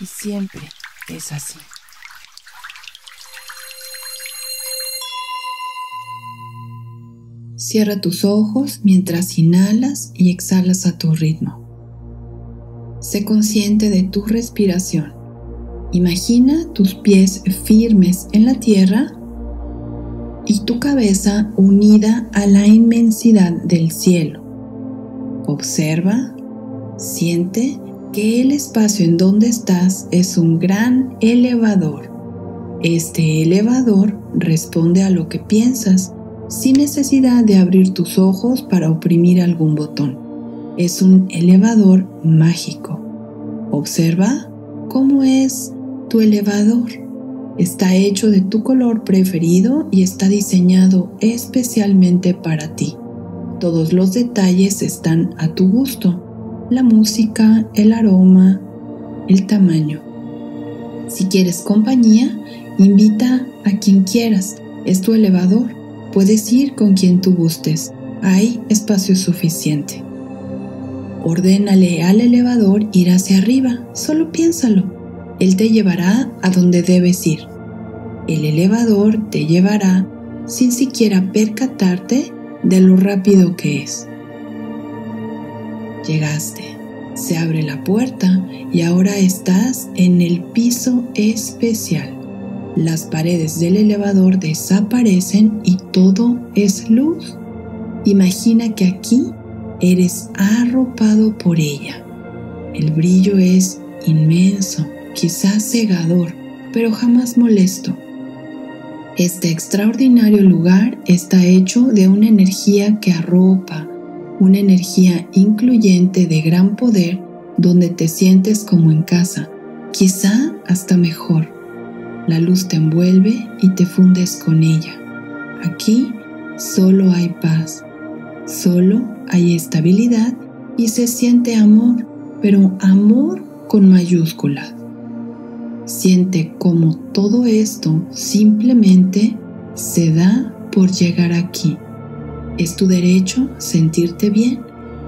Y siempre es así. Cierra tus ojos mientras inhalas y exhalas a tu ritmo. Sé consciente de tu respiración. Imagina tus pies firmes en la tierra y tu cabeza unida a la inmensidad del cielo. Observa, siente que el espacio en donde estás es un gran elevador. Este elevador responde a lo que piensas sin necesidad de abrir tus ojos para oprimir algún botón. Es un elevador mágico. Observa cómo es tu elevador. Está hecho de tu color preferido y está diseñado especialmente para ti. Todos los detalles están a tu gusto. La música, el aroma, el tamaño. Si quieres compañía, invita a quien quieras. Es tu elevador Puedes ir con quien tú gustes. Hay espacio suficiente. Ordénale al elevador ir hacia arriba. Solo piénsalo. Él te llevará a donde debes ir. El elevador te llevará sin siquiera percatarte de lo rápido que es. Llegaste. Se abre la puerta y ahora estás en el piso especial. Las paredes del elevador desaparecen y todo es luz. Imagina que aquí eres arropado por ella. El brillo es inmenso, quizás cegador, pero jamás molesto. Este extraordinario lugar está hecho de una energía que arropa, una energía incluyente de gran poder donde te sientes como en casa, quizá hasta mejor. La luz te envuelve y te fundes con ella. Aquí solo hay paz, solo hay estabilidad y se siente amor, pero amor con mayúscula. Siente como todo esto simplemente se da por llegar aquí. Es tu derecho sentirte bien,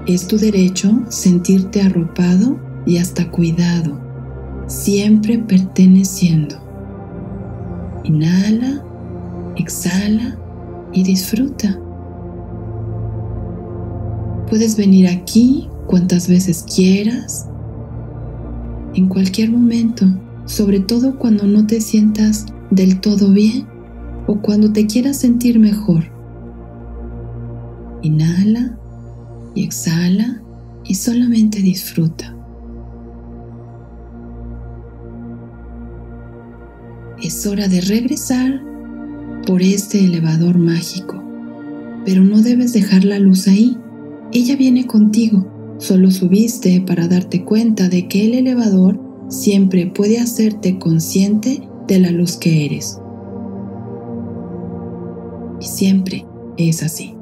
es tu derecho sentirte arropado y hasta cuidado, siempre perteneciendo. Inhala, exhala y disfruta. Puedes venir aquí cuantas veces quieras, en cualquier momento, sobre todo cuando no te sientas del todo bien o cuando te quieras sentir mejor. Inhala y exhala y solamente disfruta. es hora de regresar por este elevador mágico. Pero no debes dejar la luz ahí. Ella viene contigo. Solo subiste para darte cuenta de que el elevador siempre puede hacerte consciente de la luz que eres. Y siempre es así.